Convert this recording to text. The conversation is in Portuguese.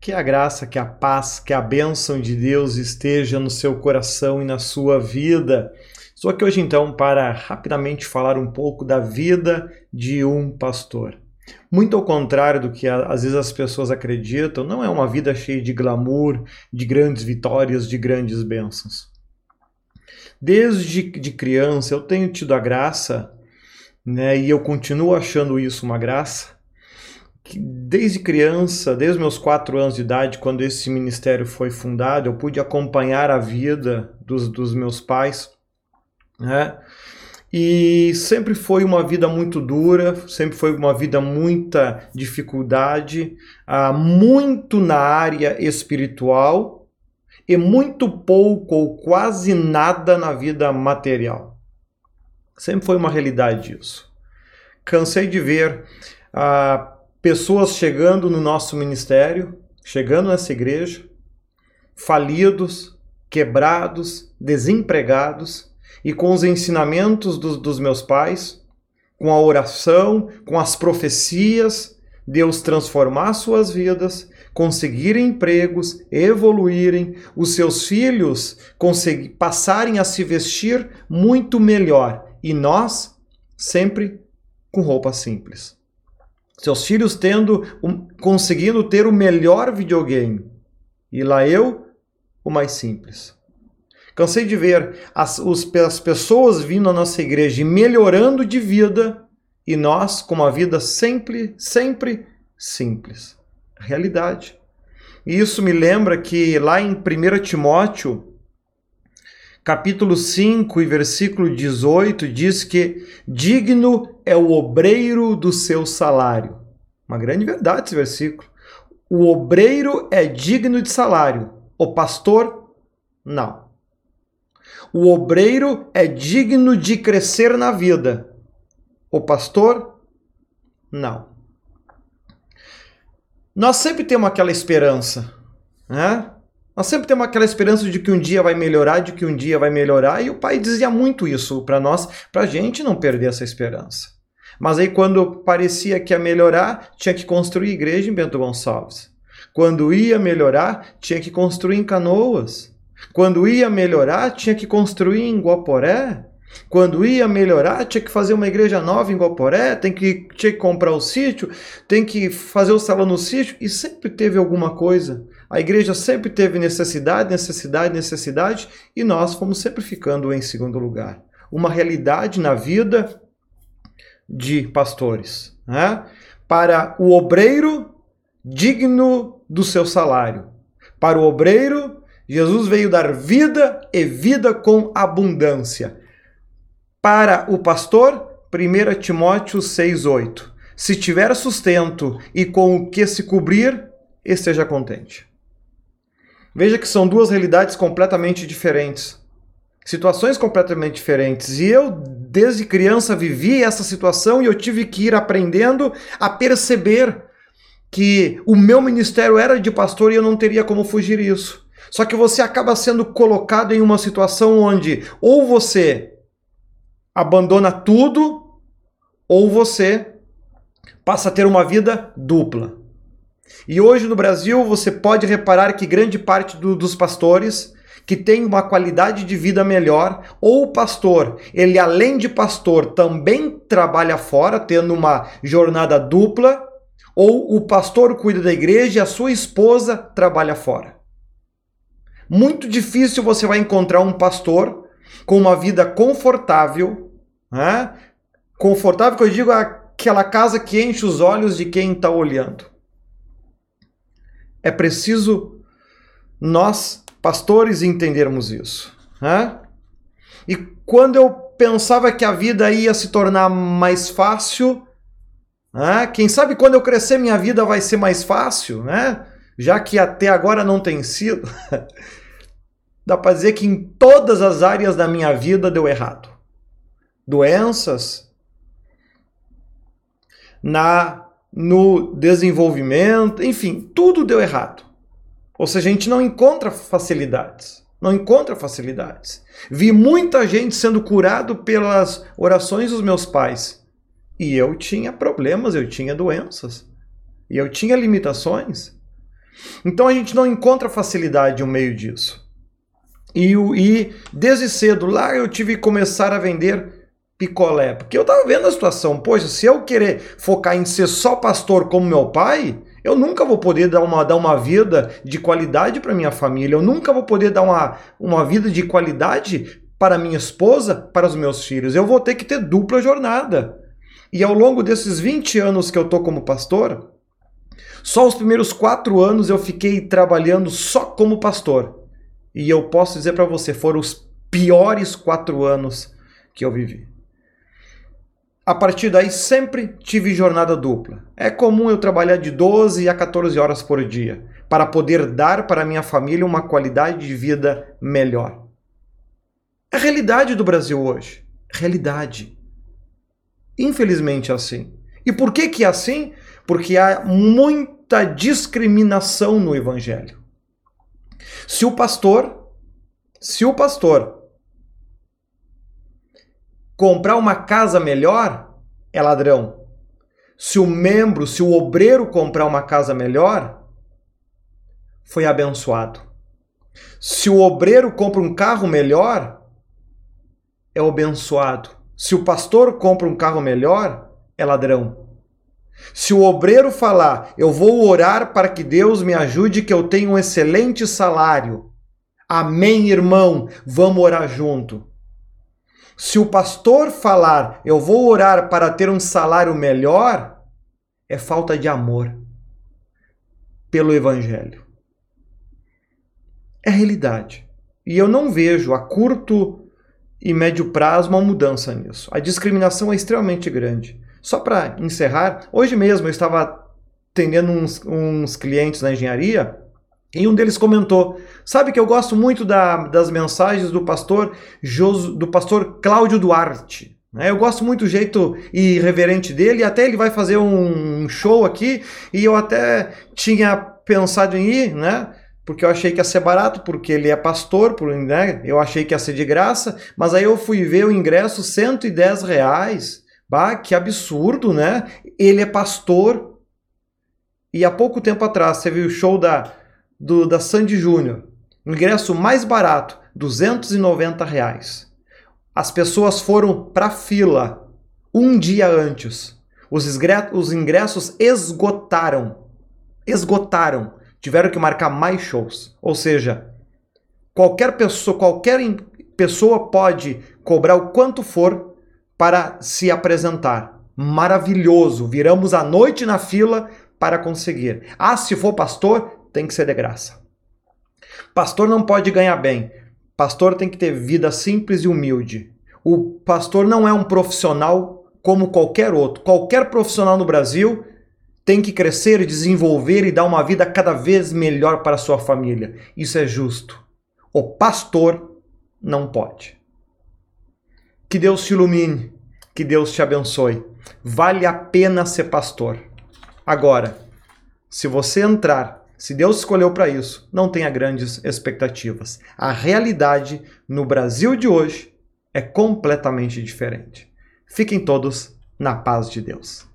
Que a graça, que a paz, que a bênção de Deus esteja no seu coração e na sua vida. Estou aqui hoje então para rapidamente falar um pouco da vida de um pastor. Muito ao contrário do que às vezes as pessoas acreditam, não é uma vida cheia de glamour, de grandes vitórias, de grandes bênçãos. Desde de criança eu tenho tido a graça, né, e eu continuo achando isso uma graça, que desde criança, desde meus quatro anos de idade, quando esse ministério foi fundado, eu pude acompanhar a vida dos, dos meus pais, né? E sempre foi uma vida muito dura, sempre foi uma vida muita dificuldade, uh, muito na área espiritual e muito pouco ou quase nada na vida material. Sempre foi uma realidade isso. Cansei de ver uh, pessoas chegando no nosso ministério, chegando nessa igreja, falidos, quebrados, desempregados, e com os ensinamentos dos, dos meus pais, com a oração, com as profecias, Deus transformar suas vidas, conseguirem empregos, evoluírem, os seus filhos conseguir, passarem a se vestir muito melhor e nós sempre com roupa simples seus filhos tendo um, conseguindo ter o melhor videogame e lá eu o mais simples. Cansei de ver as, os, as pessoas vindo à nossa igreja e melhorando de vida e nós com uma vida sempre, sempre simples. Realidade. E isso me lembra que lá em 1 Timóteo capítulo 5 e versículo 18 diz que digno é o obreiro do seu salário. Uma grande verdade esse versículo. O obreiro é digno de salário, o pastor não. O obreiro é digno de crescer na vida, o pastor não. Nós sempre temos aquela esperança, né? Nós sempre temos aquela esperança de que um dia vai melhorar, de que um dia vai melhorar, e o pai dizia muito isso para nós, para a gente não perder essa esperança. Mas aí, quando parecia que ia melhorar, tinha que construir igreja em Bento Gonçalves. Quando ia melhorar, tinha que construir em Canoas. Quando ia melhorar, tinha que construir em Guaporé. Quando ia melhorar, tinha que fazer uma igreja nova em Guaporé, tem que, tinha que comprar o sítio, tem que fazer o salão no sítio, e sempre teve alguma coisa. A igreja sempre teve necessidade, necessidade, necessidade, e nós fomos sempre ficando em segundo lugar. Uma realidade na vida de pastores. Né? Para o obreiro, digno do seu salário. Para o obreiro, Jesus veio dar vida e vida com abundância. Para o pastor, 1 Timóteo 6,8. Se tiver sustento e com o que se cobrir, esteja contente. Veja que são duas realidades completamente diferentes. Situações completamente diferentes. E eu, desde criança, vivi essa situação e eu tive que ir aprendendo a perceber que o meu ministério era de pastor e eu não teria como fugir isso. Só que você acaba sendo colocado em uma situação onde ou você abandona tudo ou você passa a ter uma vida dupla. E hoje no Brasil você pode reparar que grande parte do, dos pastores que tem uma qualidade de vida melhor, ou o pastor, ele além de pastor também trabalha fora, tendo uma jornada dupla, ou o pastor cuida da igreja e a sua esposa trabalha fora. Muito difícil você vai encontrar um pastor com uma vida confortável, né? confortável que eu digo aquela casa que enche os olhos de quem está olhando. É preciso nós, pastores, entendermos isso. Né? E quando eu pensava que a vida ia se tornar mais fácil, né? quem sabe quando eu crescer minha vida vai ser mais fácil, né? já que até agora não tem sido. Dá para dizer que em todas as áreas da minha vida deu errado. Doenças, na no desenvolvimento, enfim, tudo deu errado. Ou seja, a gente não encontra facilidades. Não encontra facilidades. Vi muita gente sendo curado pelas orações dos meus pais. E eu tinha problemas, eu tinha doenças. E eu tinha limitações. Então a gente não encontra facilidade no meio disso. E, e desde cedo lá eu tive que começar a vender picolé, porque eu estava vendo a situação. Poxa, se eu querer focar em ser só pastor como meu pai, eu nunca vou poder dar uma, dar uma vida de qualidade para minha família, eu nunca vou poder dar uma, uma vida de qualidade para minha esposa, para os meus filhos. Eu vou ter que ter dupla jornada. E ao longo desses 20 anos que eu tô como pastor, só os primeiros quatro anos eu fiquei trabalhando só como pastor. E eu posso dizer para você, foram os piores quatro anos que eu vivi. A partir daí sempre tive jornada dupla. É comum eu trabalhar de 12 a 14 horas por dia para poder dar para minha família uma qualidade de vida melhor. É a realidade do Brasil hoje. Realidade. Infelizmente é assim. E por que que é assim? Porque há muita discriminação no evangelho. Se o pastor, se o pastor comprar uma casa melhor, é ladrão. Se o membro, se o obreiro comprar uma casa melhor, foi abençoado. Se o obreiro compra um carro melhor, é abençoado. Se o pastor compra um carro melhor, é ladrão. Se o obreiro falar, eu vou orar para que Deus me ajude, que eu tenha um excelente salário. Amém, irmão, vamos orar junto. Se o pastor falar, eu vou orar para ter um salário melhor, é falta de amor pelo evangelho. É realidade. E eu não vejo a curto e médio prazo uma mudança nisso. A discriminação é extremamente grande. Só para encerrar, hoje mesmo eu estava atendendo uns, uns, clientes na engenharia e um deles comentou: sabe que eu gosto muito da, das mensagens do pastor Jos, do pastor Cláudio Duarte. Né? Eu gosto muito do jeito irreverente dele, até ele vai fazer um show aqui, e eu até tinha pensado em ir, né? porque eu achei que ia ser barato, porque ele é pastor, por, né? eu achei que ia ser de graça, mas aí eu fui ver o ingresso 110 reais. Bah, que absurdo, né? Ele é pastor. E há pouco tempo atrás, você viu o show da, do, da Sandy Júnior. Ingresso mais barato, 290 reais. As pessoas foram para fila um dia antes. Os, os ingressos esgotaram. Esgotaram tiveram que marcar mais shows. Ou seja, qualquer pessoa, qualquer pessoa pode cobrar o quanto for para se apresentar. Maravilhoso. Viramos a noite na fila para conseguir. Ah, se for pastor, tem que ser de graça. Pastor não pode ganhar bem. Pastor tem que ter vida simples e humilde. O pastor não é um profissional como qualquer outro. Qualquer profissional no Brasil tem que crescer, desenvolver e dar uma vida cada vez melhor para sua família. Isso é justo. O pastor não pode. Que Deus te ilumine, que Deus te abençoe. Vale a pena ser pastor. Agora, se você entrar, se Deus escolheu para isso, não tenha grandes expectativas. A realidade no Brasil de hoje é completamente diferente. Fiquem todos na paz de Deus.